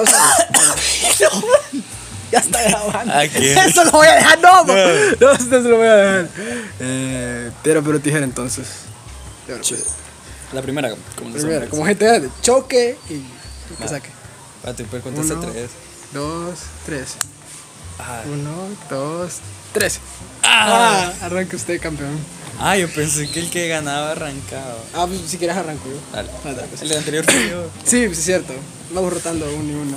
Entonces, no, ya está grabando. ¿A qué? Eso lo voy a dejar, no, no, no esto se lo voy a dejar. Eh, piedra, pero tijera entonces. Piedra, pero- La primera, como hombres. como GTA, de choque y que Va. saque. Espérate, pues contaste Uno. tres. Dos, tres. Ah, Uno, dos, tres. Ah. Ah, arranca usted, campeón. Ah, yo pensé que el que ganaba arrancaba. Ah, pues si quieres arranco yo. Dale. Ah, dale, pues. El anterior fue yo. Sí, pues es cierto. Vamos rotando uno y uno.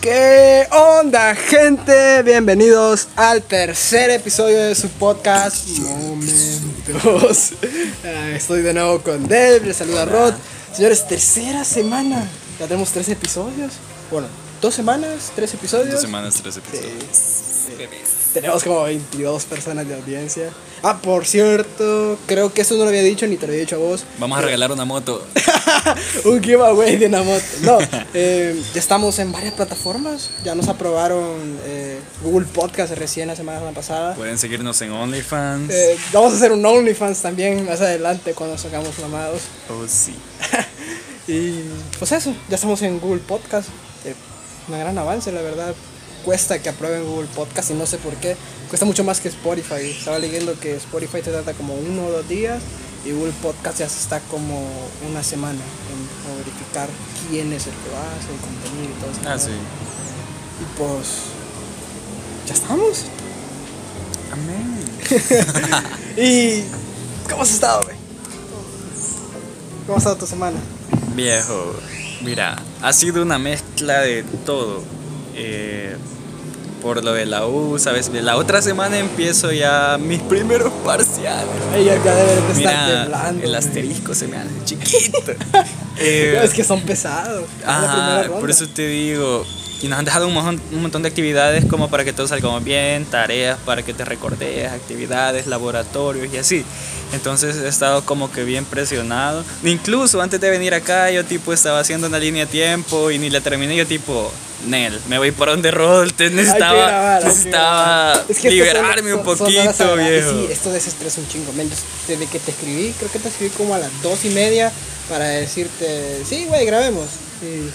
¿Qué onda, gente? Bienvenidos al tercer episodio de su podcast Momentos. Ah, Estoy de nuevo con Dave, les saluda Rod. Señores, tercera semana. Ya tenemos tres episodios. Bueno, dos semanas, tres episodios. Dos semanas, tres episodios. Tenemos como 22 personas de audiencia. Ah, por cierto, creo que eso no lo había dicho ni te lo había dicho a vos. Vamos a regalar una moto. Un giveaway de una moto. No, eh, ya estamos en varias plataformas. Ya nos aprobaron eh, Google Podcast recién la semana pasada. Pueden seguirnos en OnlyFans. Eh, vamos a hacer un OnlyFans también más adelante cuando sacamos mamados. Oh, sí. Y pues eso, ya estamos en Google Podcast. Un gran avance, la verdad. Cuesta que aprueben Google Podcast y no sé por qué. Cuesta mucho más que Spotify. Estaba leyendo que Spotify te trata como uno o dos días y Google Podcast ya se está como una semana en verificar quién es el que lo hace, el contenido y todo eso. Ah, sí. Y pues ya estamos. Amén. ¿Y cómo has estado, güey? ¿Cómo ha estado tu semana? Viejo, mira, ha sido una mezcla de todo. Eh, por lo de la U, ¿sabes? La otra semana empiezo ya mis primeros parciales. Ella ya debe de estar Mira, temblando. el asterisco se me hace chiquito. Eh, es que son pesados. Ronda. por eso te digo. Y nos han dejado un montón, un montón de actividades como para que todo salga bien, tareas para que te recordes, actividades, laboratorios y así. Entonces he estado como que bien presionado. Incluso antes de venir acá yo tipo estaba haciendo una línea de tiempo y ni la terminé. Yo tipo, Nel, me voy por donde que necesitaba, grabar, necesitaba. Es que son- liberarme un son- son horas poquito, agradables. viejo. Sí, esto desestresa un chingo. Men, desde que te escribí, creo que te escribí como a las dos y media para decirte, sí, güey, grabemos. Y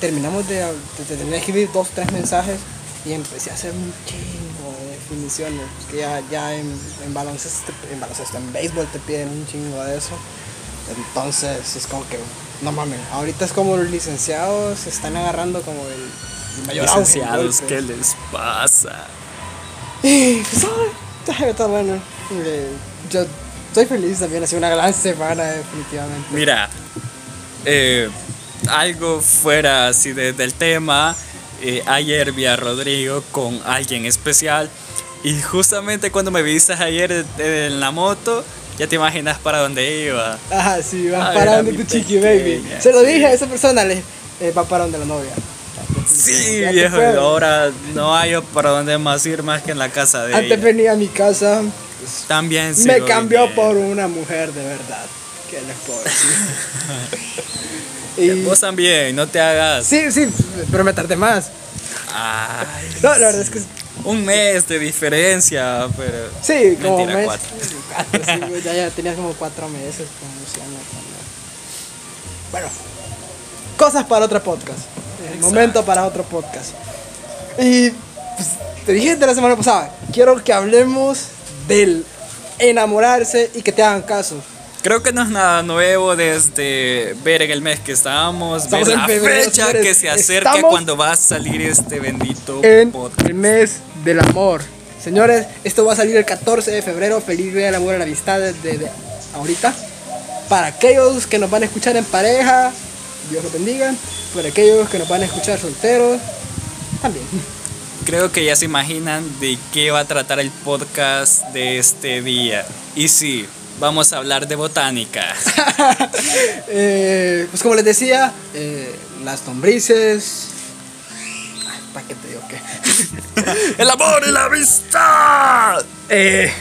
terminamos de, de, de de escribir dos, tres mensajes y empecé a hacer un chingo de definiciones. Que ya, ya en, en baloncesto, en baloncesto, en béisbol te piden un chingo de eso. Entonces es como que, no mames, ahorita es como los licenciados se están agarrando como el, el mayor Licenciados. ¿qué les pasa? Y pues, está bueno. Yo estoy feliz también, ha sido una gran semana definitivamente. Mira, eh, algo fuera así de- del tema. eh, ayer vi a Rodrigo con alguien especial. Y justamente cuando me viste ayer en la moto, ya te imaginas para dónde iba. Ajá, sí, va Ay, para donde tu chiqui baby. pequeña, Se lo sí. dije a esa persona, le eh, va para donde la novia. Sí, Ya viejo, ahora no hay para dónde más ir más que en la casa de Antes ella. venía a mi casa, También me sigo cambió viniendo. por una mujer de verdad. ¿Qué les puedo decir? y, Vos también, no te hagas. sí, sí, pero me tardé más. Ay, No, la verdad es que un mes de diferencia, pero. sí, como Mentira, mes. cuatro. Cuatro, sí, güey, ya, ya tenías como cuatro meses con Luciano. cuando- Bueno, cosas para otro podcast. Momento para otro podcast. Y pues, te dije de la semana pasada, quiero que hablemos del enamorarse y que te hagan caso. Creo que no es nada nuevo desde ver en el mes que estábamos, Estamos ver la febrero, fecha señores. que se acerca Estamos cuando va a salir este bendito En podcast. el mes del amor. Señores, esto va a salir el 14 de febrero. Feliz día del amor y la amistad desde ahorita. Para aquellos que nos van a escuchar en pareja, Dios los bendiga. Para aquellos que nos van a escuchar solteros, también. Creo que ya se imaginan de qué va a tratar el podcast de este día. Y sí, vamos a hablar de botánica. Eh, pues como les decía, eh, las lombrices. ¿Para qué te digo qué? ¡El amor y la amistad! Eh,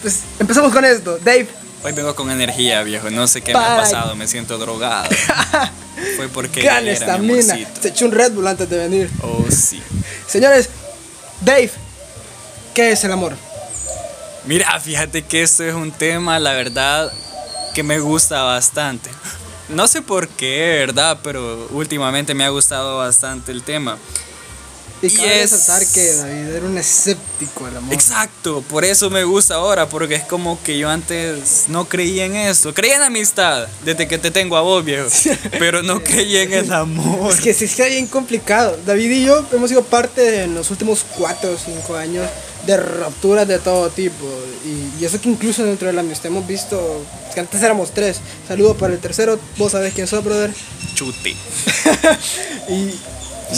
pues empezamos con esto. Dave, Hoy vengo con energía, viejo. No sé qué me ha pasado, me siento drogado. Fue porque gran estamina. Se echó un Red Bull antes de venir. Oh, sí. Señores, Dave, ¿qué es el amor? Mira, fíjate que esto es un tema, la verdad, que me gusta bastante. No sé por qué, ¿verdad? Pero últimamente me ha gustado bastante el tema. Y, Y cabe es- resaltar que David era un escéptico del amor. Exacto, por eso me gusta ahora, porque es como que yo antes no creía en eso. Creía en la amistad, desde que te tengo a vos, viejo. Pero no creía en el amor. Es que sí está bien complicado. David y yo hemos sido parte en los últimos 4 o 5 años de rupturas de todo tipo. Y, y eso que incluso dentro de la amistad hemos visto, que antes éramos tres. Saludo para el tercero, vos sabés quién sos, brother. Chute. Y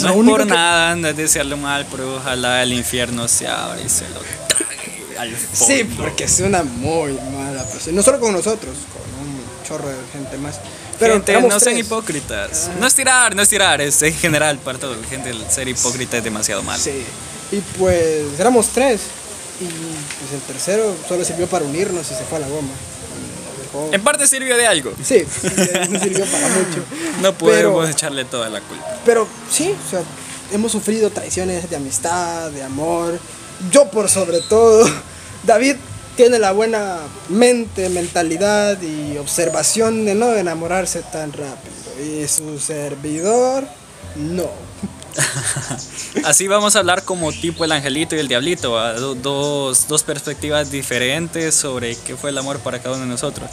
No es por que- nada, no es desearle mal, pero ojalá el infierno se abra y se lo trague al Sí, fondo. porque es una muy mala persona. No solo con nosotros, con un chorro de gente más. Pero gente, no sean hipócritas. No es tirar, no es tirar, es en general para todo. Gente, el ser hipócrita es demasiado malo. Sí. Y pues éramos tres. Y pues el tercero solo sirvió para unirnos y se fue a la goma. Dejó- En parte sirvió de algo. Sí, no sirvió para mucho. No podemos Pero, echarle toda la culpa. pero sí, o sea, hemos sufrido traiciones de amistad, de amor. Yo por sobre todo. David tiene la buena mente, mentalidad y observación de no enamorarse tan rápido. Y su servidor, no. Así vamos a hablar como tipo el angelito y el diablito, dos, dos perspectivas diferentes sobre qué fue el amor para cada uno de nosotros.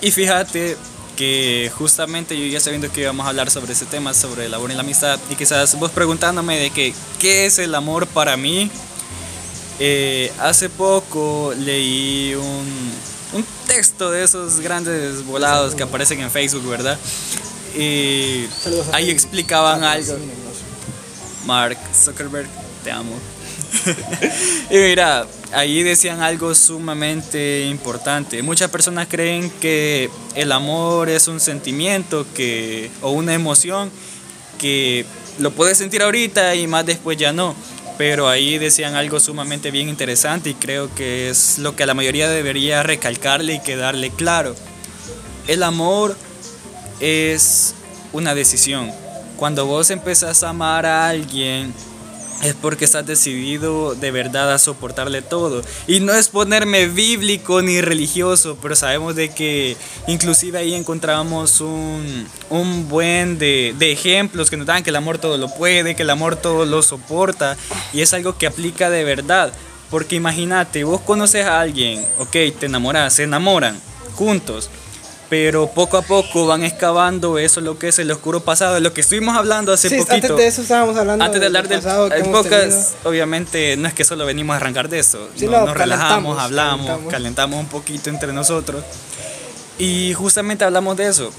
Y fíjate que justamente yo ya sabiendo que íbamos a hablar sobre ese tema, sobre el amor y la amistad, y quizás vos preguntándome de que, qué es el amor para mí, eh, hace poco leí un, un texto de esos grandes volados que aparecen en Facebook, ¿verdad? Y ahí explicaban algo. Mark Zuckerberg, te amo. y mira, ahí decían algo sumamente importante. Muchas personas creen que el amor es un sentimiento que, o una emoción que lo puedes sentir ahorita y más después ya no. Pero ahí decían algo sumamente bien interesante y creo que es lo que la mayoría debería recalcarle y quedarle claro. El amor es una decisión. Cuando vos empezás a amar a alguien, es porque estás decidido de verdad a soportarle todo. Y no es ponerme bíblico ni religioso, pero sabemos de que inclusive ahí encontramos un, un buen de, de ejemplos que nos dan que el amor todo lo puede, que el amor todo lo soporta. Y es algo que aplica de verdad. Porque imagínate, vos conoces a alguien, ok, te enamoras, se enamoran juntos pero poco a poco van excavando eso lo que es el oscuro pasado, de lo que estuvimos hablando hace Sí, poquito. antes de eso estábamos hablando Antes de hablar del pasado el podcast, obviamente no es que solo venimos a arrancar de eso, Sí, no- no, nos relajamos, hablamos, calentamos. calentamos un poquito entre nosotros y justamente hablamos de eso,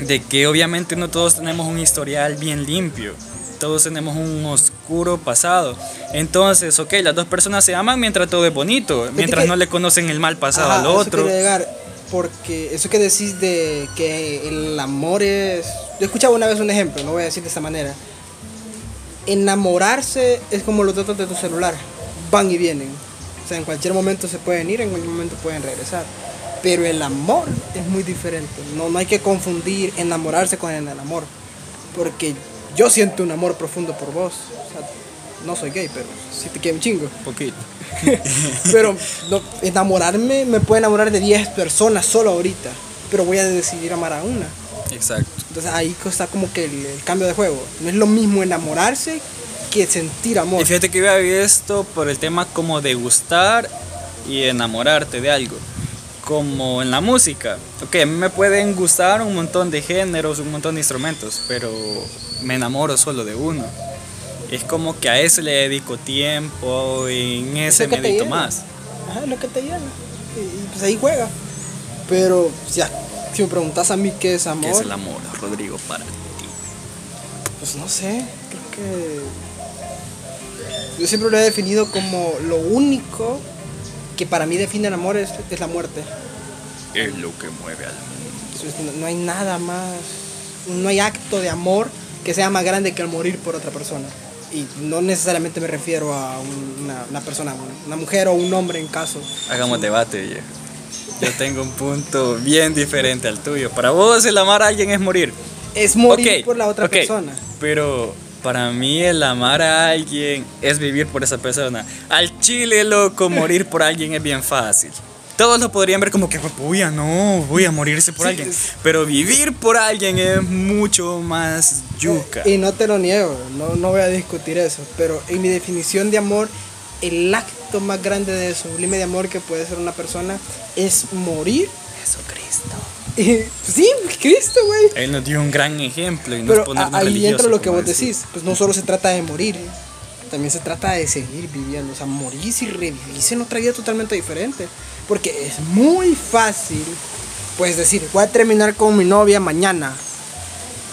de que obviamente no todos tenemos un historial bien limpio. Todos tenemos un oscuro pasado. Entonces, ok, las dos personas se aman mientras todo es bonito, mientras que- no le conocen el mal pasado Ajá, al eso otro. llegar, porque eso que decís de que el amor es... Yo escuchaba una vez un ejemplo, no voy a decir de esta manera. Enamorarse es como los datos de tu celular, van y vienen. O sea, en cualquier momento se pueden ir, en cualquier momento pueden regresar. Pero el amor es muy diferente. No, no hay que confundir enamorarse con el amor. Porque yo siento un amor profundo por vos. O sea, no soy gay, pero sí te quiero un chingo. Poquito. Pero no, enamorarme, me puedo enamorar de 10 personas solo ahorita. Pero voy a decidir amar a una. Exacto. Entonces ahí está como que el, el cambio de juego. No es lo mismo enamorarse que sentir amor. Y fíjate que yo había visto por el tema como de gustar y enamorarte de algo. Como en la música. Ok, a mí me pueden gustar un montón de géneros, un montón de instrumentos, pero me enamoro solo de uno. Es como que a ese le dedico tiempo y en ese te medito llena. más. Ajá, lo que te llena. Y, y pues ahí juega. Pero si, a- si me preguntas a mí qué es amor, ¿Qué es el amor, Rodrigo, para ti? pues no sé. Creo que. Yo siempre lo he definido como lo único que para mí define el amor es, es la muerte. Es lo que mueve al mundo. Es- no, no hay nada más, no hay acto de amor que sea más grande que el morir por otra persona. Y no necesariamente me refiero a un- una, una persona, una mujer o un hombre en caso. Hagamos debate, viejo. Yo tengo un punto bien diferente al tuyo. Para vos el amar a alguien es morir. Es morir Ok, por la otra ok, persona. Pero para mí el amar a alguien es vivir por esa persona. Al chile, loco, morir por alguien es bien fácil. Todos lo podrían ver como que voy a no, voy a morirse por Sí, alguien. es- Pero vivir por alguien es mucho más yuca. Y no te lo niego, no, no voy a discutir eso, pero en mi definición de amor, el acto más grande de sublime de amor que puede ser una persona es morir. Jesucristo. Pues sí, Cristo, güey. Él nos dio un gran ejemplo y Pero a- ponernos ahí entra lo que vos decir. decís, pues no solo se trata de morir, también se trata de seguir viviendo, o sea, morir y revivirse en otra vida totalmente diferente, porque es muy fácil, pues decir, voy a terminar con mi novia mañana,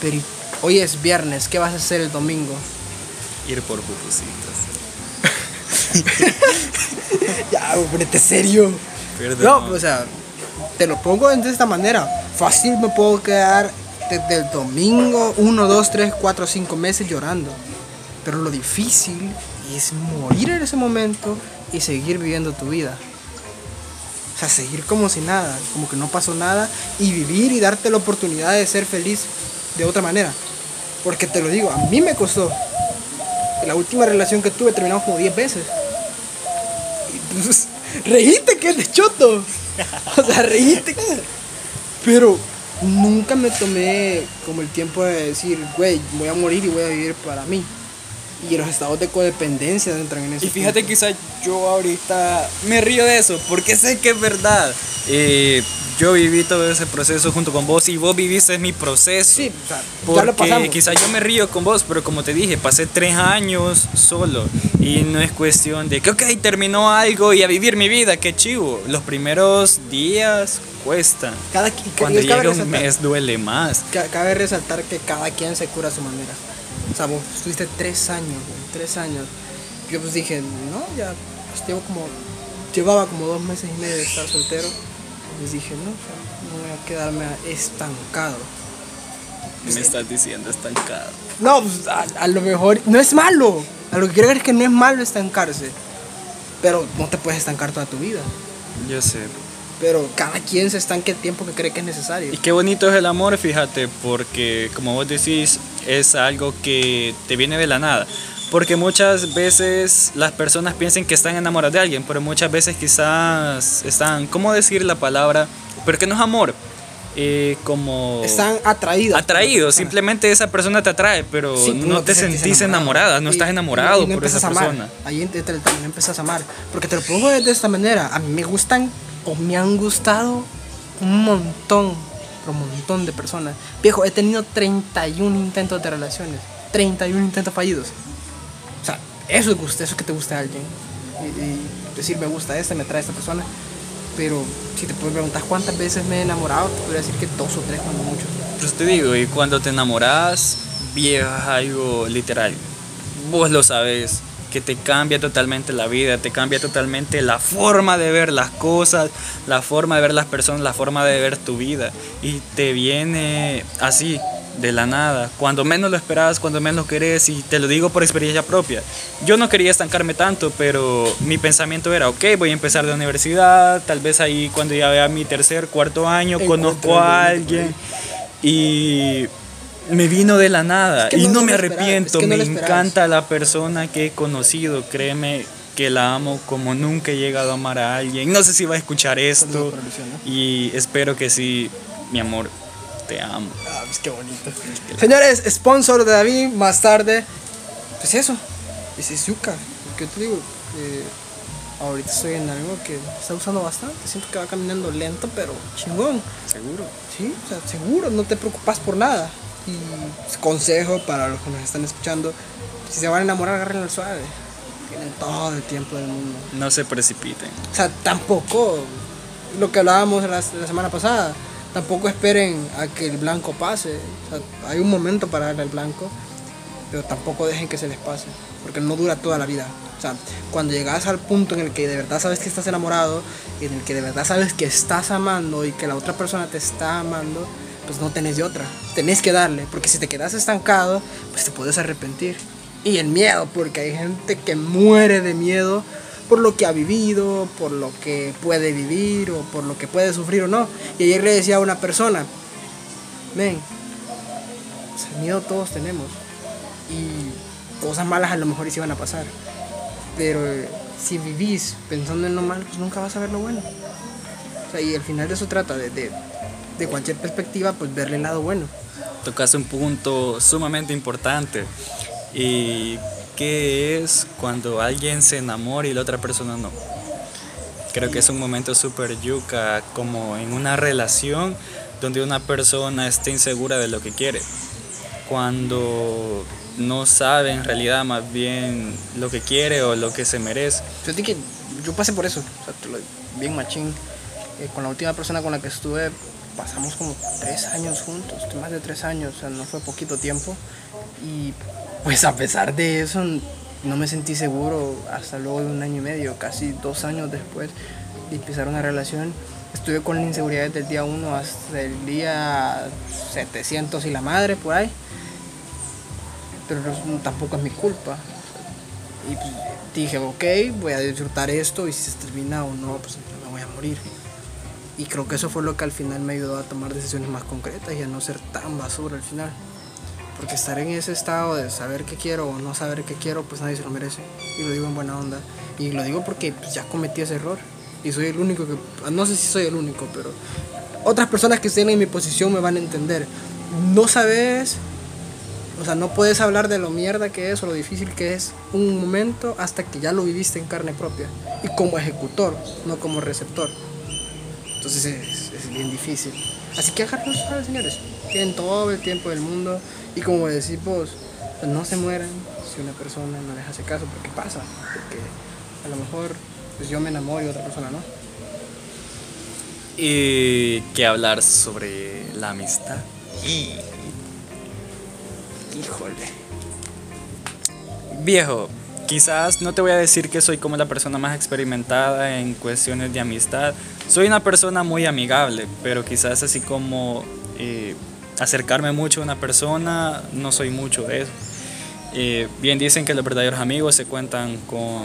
pero hoy es viernes, ¿qué vas a hacer el domingo? Ir por pupusitas. Ya, ponete serio. Perdón. No, o sea, te lo pongo de esta manera. Fácil me puedo quedar desde el domingo, uno, dos, tres, cuatro, cinco meses llorando. Pero lo difícil es morir en ese momento y seguir viviendo tu vida. O sea, seguir como si nada, como que no pasó nada y vivir y darte la oportunidad de ser feliz de otra manera. Porque te lo digo, a mí me costó. La última relación que tuve terminamos como 10 veces. Y pues, reíste que es de choto. O sea, reíste. Pero nunca me tomé como el tiempo de decir, güey, voy a morir y voy a vivir para mí. Y los estados de codependencia entran en eso. Y fíjate, quizá yo ahorita me río de eso, porque sé que es verdad. Eh, yo viví todo ese proceso junto con vos y vos viviste mi proceso. Sí, o sea, ya lo Porque pasamos. quizá yo me río con vos, pero como te dije, pasé tres años solo. Y no es cuestión de que, ok, terminó algo y a vivir mi vida, qué chivo. Los primeros días cuestan. Cada, Cuando llega un resaltar- mes duele más. ca- Cabe resaltar que cada quien se cura a su manera. O sea, vos estuviste tres años, güey, tres años. Yo pues dije, no, ya, pues llevo como, llevaba como dos meses y medio de estar soltero. Pues dije, no, no voy a quedarme estancado. Me estás diciendo estancado. No, pues a, a lo mejor no es malo. A lo que quiero ver es que no es malo estancarse. Pero no te puedes estancar toda tu vida. Yo sé. Pero cada quien se estanque el tiempo que cree que es necesario. Y qué bonito es el amor, fíjate, porque como vos decís, es algo que te viene de la nada. Porque muchas veces las personas piensan que están enamoradas de alguien, pero muchas veces quizás están, ¿cómo decir la palabra? Pero que no es amor, eh, como Están atraídos. atraídos, simplemente esa persona te atrae, pero Sí, no, te sentís enamorada, no Y- estás enamorado y no por esa a amar. persona. Ahí entra no empiezas a amar. Porque te lo pongo de esta manera. A mí me gustan o me han gustado un montón, pero un montón de personas. Viejo, he tenido 31 intentos de relaciones. 31 intentos fallidos. O sea, eso es gusto, eso es que te gusta a alguien. Y, y decir me gusta esta, me atrae esta persona. Pero si te puedes preguntar cuántas veces me he enamorado, te podría decir que dos o tres cuando mucho. Pues te digo, y cuando te enamoras, viejas algo literal. Vos lo sabes, que te cambia totalmente la vida, te cambia totalmente la forma de ver las cosas, la forma de ver las personas, la forma de ver tu vida. Y te viene así, de la nada, cuando menos lo esperas, cuando menos lo querés, y te lo digo por experiencia propia. Yo no quería estancarme tanto, pero mi pensamiento era, ok, voy a empezar de universidad, tal vez ahí cuando ya vea mi tercer, cuarto año, conozco a alguien y me vino de la nada Es que y no- me arrepiento, es que no me encanta la persona que he conocido, créeme que la amo como nunca he llegado a amar a alguien. No sé si va a escuchar esto y espero que sí, mi amor, te amo. Ah, pues qué bonito. Señores, sponsor de David, más tarde. Pues eso, es Izuka. ¿Qué te digo? Eh, ahorita estoy en algo que está usando bastante. Siento que va caminando lento, pero chingón. ¿Seguro? Sí, o sea, seguro, no te preocupas por nada. Y pues, consejo para los que nos están escuchando: si se van a enamorar, agarren al suave. Tienen todo el tiempo del mundo. No se precipiten. O sea, tampoco lo que hablábamos la, la semana pasada. Tampoco esperen a que el blanco pase. O sea, hay un momento para darle al blanco, pero tampoco dejen que se les pase, porque no dura toda la vida. O sea, cuando llegas al punto en el que de verdad sabes que estás enamorado, y en el que de verdad sabes que estás amando y que la otra persona te está amando, pues no tenés de otra. Tenés que darle, porque si te quedas estancado, pues te puedes arrepentir. Y el miedo, porque hay gente que muere de miedo por lo que ha vivido, por lo que puede vivir o por lo que puede sufrir o no. Y ayer le decía a una persona, ven, sea, miedo todos tenemos y cosas malas a lo mejor sí van a pasar, pero si vivís pensando en lo malo, pues nunca vas a ver lo bueno. O sea, y al final de eso trata, de, de cualquier perspectiva, pues verle el lado bueno. Tocas un punto sumamente importante. ¿Y qué es cuando alguien se enamora y la otra persona no? Creo que es un momento súper yuca, como en una relación donde una persona está insegura de lo que quiere. Cuando no sabe en realidad más bien lo que quiere o lo que se merece. Yo que yo pasé por eso, o sea, te lo- bien machín. Eh, con la última persona con la que estuve, pasamos como tres años juntos, más de tres años, o sea, no fue poquito tiempo. Y pues a pesar de eso, no me sentí seguro hasta luego de un año y medio, casi dos años después de empezar una relación. Estuve con la inseguridad desde el día 1 hasta el día 700 y la madre por ahí. Pero tampoco es mi culpa. Y pues, dije, ok, voy a disfrutar esto y si se termina o no, pues me voy a morir. Y creo que eso fue lo que al final me ayudó a tomar decisiones más concretas y a no ser tan basura al final. Porque estar en ese estado de saber qué quiero o no saber qué quiero, pues nadie se lo merece. Y lo digo en buena onda. Y lo digo porque pues, ya cometí ese error. Y soy el único que... No sé si soy el único, pero... Otras personas que estén en mi posición me van a entender. No sabes o sea, no puedes hablar de lo mierda que es o lo difícil que es un momento hasta que ya lo viviste en carne propia. Y como ejecutor, no como receptor. Entonces es, es bien difícil. Así que agarren suave, señores. Tienen todo el tiempo del mundo. Y como decís vos, pues no se mueran si una persona no les hace caso. Porque pasa. Porque a lo mejor pues yo me enamoro y otra persona no. Y que hablar sobre la amistad. Híjole. Viejo, quizás no te voy a decir que soy como la persona más experimentada en cuestiones de amistad. Soy una persona muy amigable, pero quizás así como eh, acercarme mucho a una persona, no soy mucho de eso. Eh, bien dicen que los verdaderos amigos se cuentan con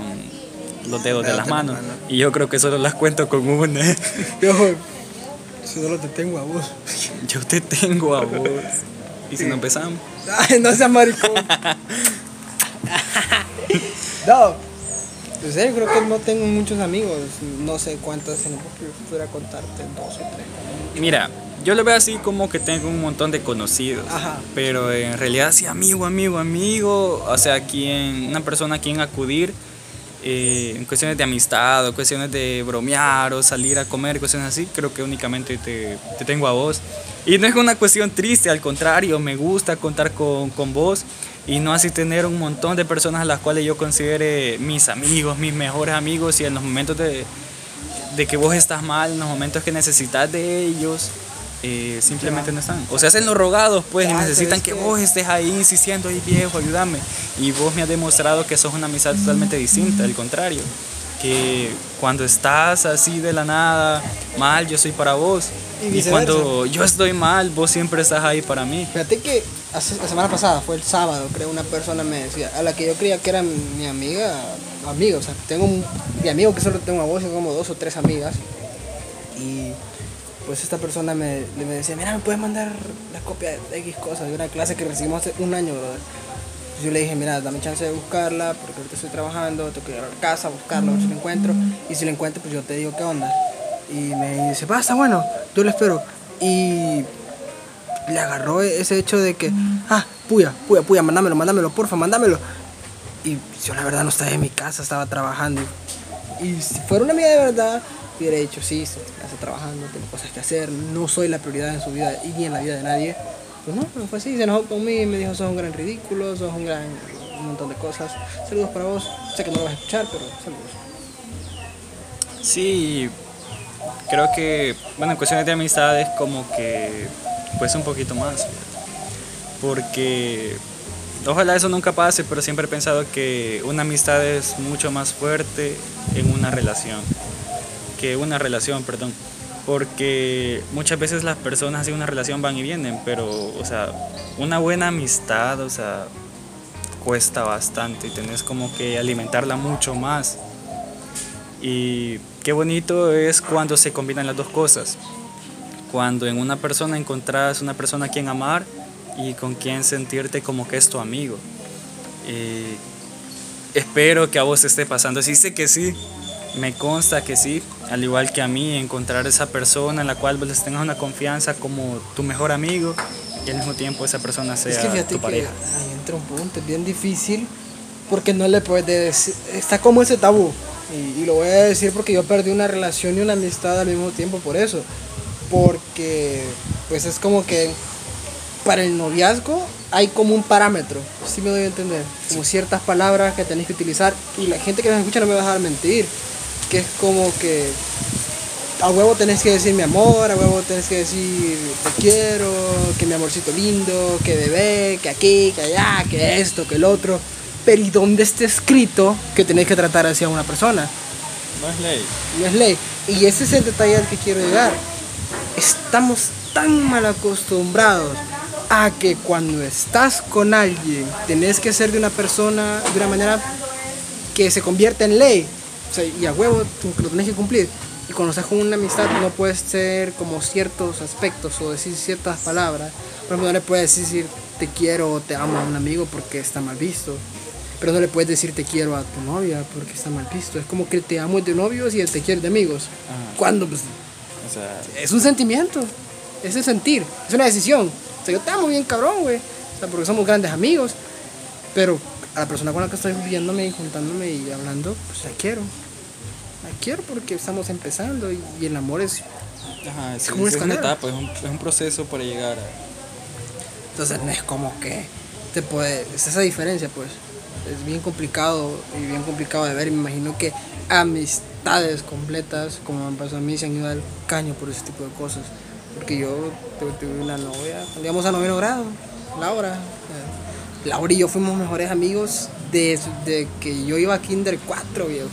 los dedos de las manos. Y yo creo que solo las cuento con una. Yo solo te tengo a vos. Yo te tengo a vos. ¿Y si no empezamos? Ay, no seas maricón. no. En serio, creo que no tengo muchos amigos. No sé cuántos en el pudiera contarte, dos o tres. Mira, yo lo veo así como que tengo un montón de conocidos. Ajá. Pero en realidad sí, amigo, amigo, amigo. O sea, quien, una persona a quien acudir eh, en cuestiones de amistad o cuestiones de bromear o salir a comer, cuestiones así, creo que únicamente te, te tengo a vos. Y no es una cuestión triste, al contrario, me gusta contar con, con vos y no así tener un montón de personas a las cuales yo considere mis amigos, mis mejores amigos y en los momentos de, de que vos estás mal, en los momentos que necesitas de ellos, eh, simplemente no están. O se hacen los rogados, pues, y necesitan ¿sabes que qué? vos estés ahí insistiendo, ahí viejo, ayúdame. Y vos me has demostrado que sos una amistad totalmente distinta, al contrario. Que cuando estás así de la nada, mal, yo soy para vos. Y Y, cuando yo estoy mal, vos siempre estás ahí para mí. Fíjate que hace- la semana pasada, fue el sábado, creo, una persona me decía, a la que yo creía que era mi amiga, amiga, o sea, tengo un, mi amigo que solo tengo a vos, tengo como dos o tres amigas. Y pues esta persona me, me decía, mira, ¿me puedes mandar la copia de X cosas de una clase que recibimos hace un año, brother? Yo le dije, mira, dame chance de buscarla, porque ahorita estoy trabajando, tengo que ir a la casa, buscarla, a ver si la encuentro. Y si la encuentro, pues yo te digo qué onda. Y me dice, está bueno, yo lo espero. Y le agarró ese hecho de que, ah, puya, puya, puya, mándamelo, mándamelo, porfa, mándamelo. Y yo la verdad no estaba en mi casa, estaba trabajando. Y si fuera una amiga de verdad, hubiera dicho, sí, estoy trabajando, tengo cosas que hacer, no soy la prioridad en su vida y ni en la vida de nadie. Pues no, no fue así, se enojó conmigo y me dijo, sos un gran ridículo, sos un gran, un montón de cosas. Saludos para vos, sé que no lo vas a escuchar, pero saludos. Sí, creo que, bueno, en cuestiones de amistades como que pues un poquito más. Porque ojalá eso nunca pase, pero siempre he pensado que una amistad es mucho más fuerte en una relación. Que una relación, perdón. Porque muchas veces las personas en una relación van y vienen, pero, o sea, una buena amistad, o sea, cuesta bastante y tenés como que alimentarla mucho más. Y qué bonito es cuando se combinan las dos cosas. Cuando en una persona encontrás una persona a quien amar y con quien sentirte como que es tu amigo. Y espero que a vos te esté pasando. Sé que sí, me consta que sí. al igual que a mí, encontrar esa persona en la cual vos les tengas una confianza como tu mejor amigo y al mismo tiempo esa persona sea Es que fíjate tu que pareja. ahí entra un punto, es bien difícil porque no le puedes decir, está como ese tabú. Y, y lo voy a decir porque yo perdí una relación y una amistad al mismo tiempo por eso. Porque pues es como que para el noviazgo hay como un parámetro, si me doy a entender, como ciertas palabras que tenés que utilizar y la gente que nos escucha no me va a dejar mentir, que es como que a huevo tenés que decir mi amor, a huevo tenés que decir te quiero, que mi amorcito lindo, que bebé, que aquí, que allá, que esto, que el otro. Pero ¿y dónde está escrito que tenés que tratar así a una persona? No es ley. No es ley. Y ese es el detalle al que quiero llegar. Estamos tan mal acostumbrados a que cuando estás con alguien tenés que ser de una persona de una manera que se convierte en ley. O sea, y a huevo tú lo tenés que cumplir. Y cuando estás con una amistad no puedes ser como ciertos aspectos o decir ciertas palabras. Por ejemplo, no le puedes decir te quiero o te amo a un amigo porque está mal visto. Pero no le puedes decir te quiero a tu novia porque está mal visto. Es como que te amo es de novios y el te quiero de amigos. Ajá. Cuando pues, O sea, es un sentimiento, es el sentir, es una decisión. O sea, yo te amo bien cabrón, güey. O sea, porque somos grandes amigos. Pero a la persona con la que estoy viéndome y juntándome y hablando, pues la quiero. La quiero porque estamos empezando y, y el amor es... ajá, como es una etapa, es un, es un proceso para llegar a... Entonces no es como que te puede... Es esa diferencia, pues. Es bien complicado y bien complicado de ver. Y me imagino que amistades completas, como me pasó a mí, se han ido al caño por ese tipo de cosas. Porque yo tuve, una novia, íbamos a noveno grado, Laura. Laura y yo fuimos mejores amigos desde que yo iba a Kinder 4, viejo.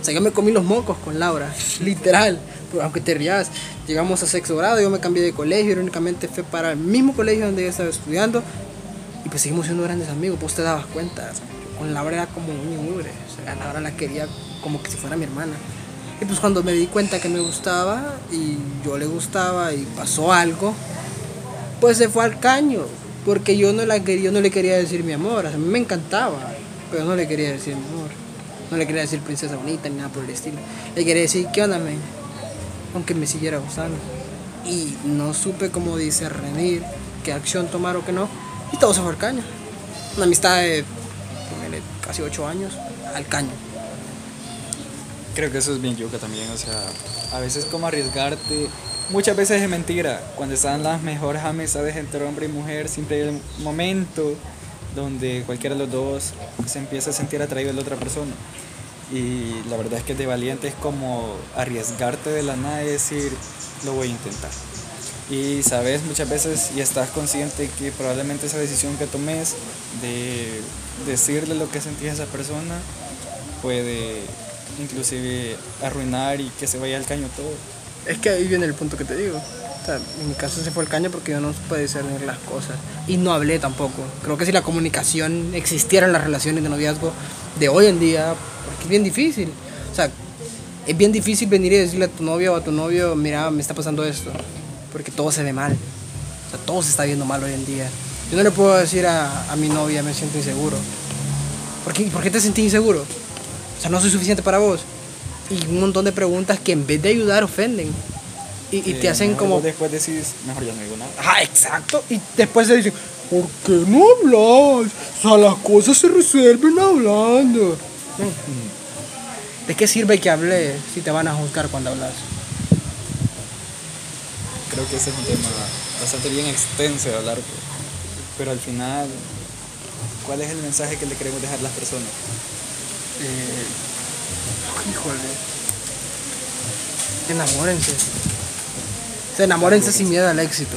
O sea, yo me comí los mocos con Laura, literal. Pero aunque te rías, llegamos a sexto grado, yo me cambié de colegio, irónicamente fue para el mismo colegio donde yo estaba estudiando. Y pues seguimos siendo grandes amigos, pues te dabas cuenta. Con Laura era como un mugre, o sea, Laura la quería como que si fuera mi hermana. Y pues cuando me di cuenta que me gustaba y yo le gustaba y pasó algo, pues se fue al caño. Porque yo no, la yo no le quería decir mi amor, a mí me encantaba, pero no le quería decir mi amor. No le quería decir princesa bonita ni nada por el estilo. Le quería decir, ¿qué onda, men? Aunque me siguiera gustando. Y no supe cómo discernir qué acción tomar o qué no. Y todo se fue al caño. Una amistad de casi ocho años al caño. Creo que eso es bien yuca también, o sea, a veces como arriesgarte, muchas veces es mentira, cuando están las mejores amistades entre hombre y mujer, siempre hay un momento donde cualquiera de los dos se empieza a sentir atraído a la otra persona. Y la verdad es que de valiente es como arriesgarte de la nada y decir, lo voy a intentar. Y sabes, muchas veces y estás consciente que probablemente esa decisión que tomes de decirle lo que sentís a esa persona puede inclusive arruinar y que se vaya al caño todo. Es que ahí viene el punto que te digo. En mi caso se fue al caño porque yo no pude discernir las cosas. Y no hablé tampoco. Creo que si la comunicación existiera en las relaciones de noviazgo de hoy en día, porque es bien difícil. O sea, es bien difícil venir y decirle a tu novia o a tu novio, mira, me está pasando esto. Porque todo se ve mal. O sea, todo se está viendo mal hoy en día. Yo no le puedo decir a, a mi novia, me siento inseguro. ¿Por qué, ¿Por qué te sentís inseguro? O sea, no soy suficiente para vos. Y un montón de preguntas que en vez de ayudar ofenden. Y, y te hacen como... Después decís, mejor ya no digo nada. Ajá, exacto. Y después se dicen, ¿por qué no hablas? O sea, las cosas se resuelven hablando. ¿De qué sirve que hable si te van a juzgar cuando hablas? Creo que ese es un tema bastante bien extenso de hablar, pero- pero al final, ¿cuál es el mensaje que le queremos dejar a las personas? Eh, híjole. Enamórense. O sea, enamórense sin miedo al éxito.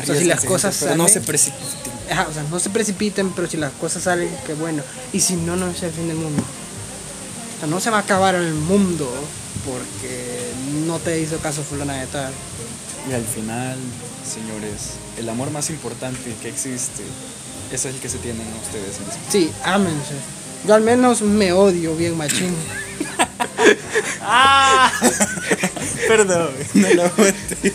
O sea, si las cosas pero no se salen- precipiten. Ajá, o sea, no se precipiten, pero si las cosas salen, qué bueno. Y si no, no es el fin del mundo. O sea, no se va a acabar el mundo porque no te hizo caso fulana de tal. Y al final, señores, el amor más importante que existe es el que se tienen ustedes mismos. Sí, ámense. Yo al menos me odio bien machín. Perdón, no lo aguanté.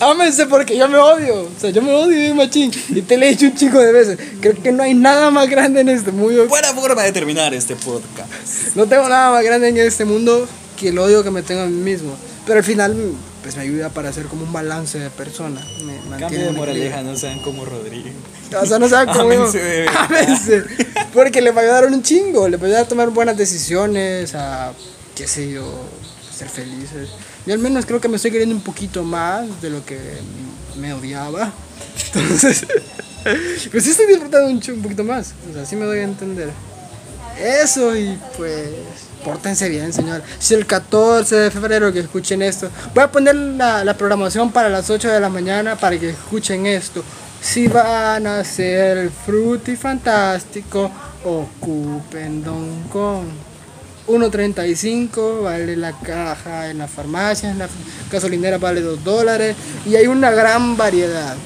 Ámense porque yo me odio. O sea, yo me odio bien machín. Y te lo he dicho un chico de veces. Creo que no hay nada más grande en este mundo. Buena forma de terminar este podcast. No tengo nada más grande en este mundo que el odio que me tengo a mí mismo. Pero al final, pues me ayuda para hacer como un balance de persona. Me Cambio mantiene de en moraleja, no sean como Rodrigo. O sea, no cómo. Ámense, bebé. Ámense. Porque le va a ayudar un chingo. Le va a ayudar a tomar buenas decisiones, a, qué sé yo, ser felices. Yo al menos creo que me estoy queriendo un poquito más de lo que me odiaba. Entonces, pues sí estoy disfrutando un, un poquito más. O sea, sí me doy a entender. Eso y pues, pórtense bien, señor. Si el 14 de febrero que escuchen esto, voy a poner la, la programación para las 8 de la mañana para que escuchen esto. Si van a hacer el fantástico, ocupen Don Kong. 1.35 vale la caja en la farmacia, en la gasolinera vale 2 dólares y hay una gran variedad.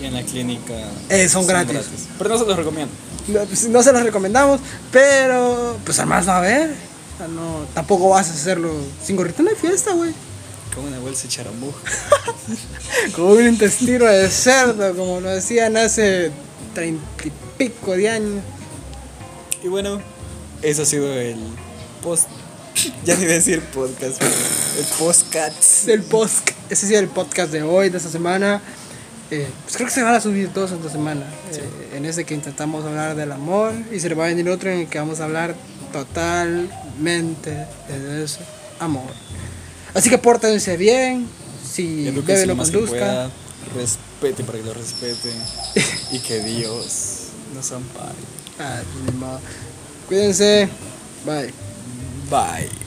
Y en la clínica. Eh, son gratis. Pero no se los recomiendo. No, pues, no se los recomendamos, pero pues además va a ver. No, tampoco vas a hacerlo sin gorrito, no hay fiesta, güey. Como una bolsa de charambuja. Como un intestino de cerdo, como lo decían hace treinta y pico de años. Y bueno, eso ha sido el post. Ya ni decir podcast, pero el postcats. El post, ese sí el podcast de hoy, de esta semana. Eh, pues creo que se van a subir dos esta semana. Eh, en ese que intentamos hablar del amor y se le va a venir otro en el que vamos a hablar totalmente de eso, amor. Así que pórtense bien, si bebe lo conduzca. pueda, respete para que lo respeten. y que Dios nos ampare. Ah. Cuídense, bye. Bye.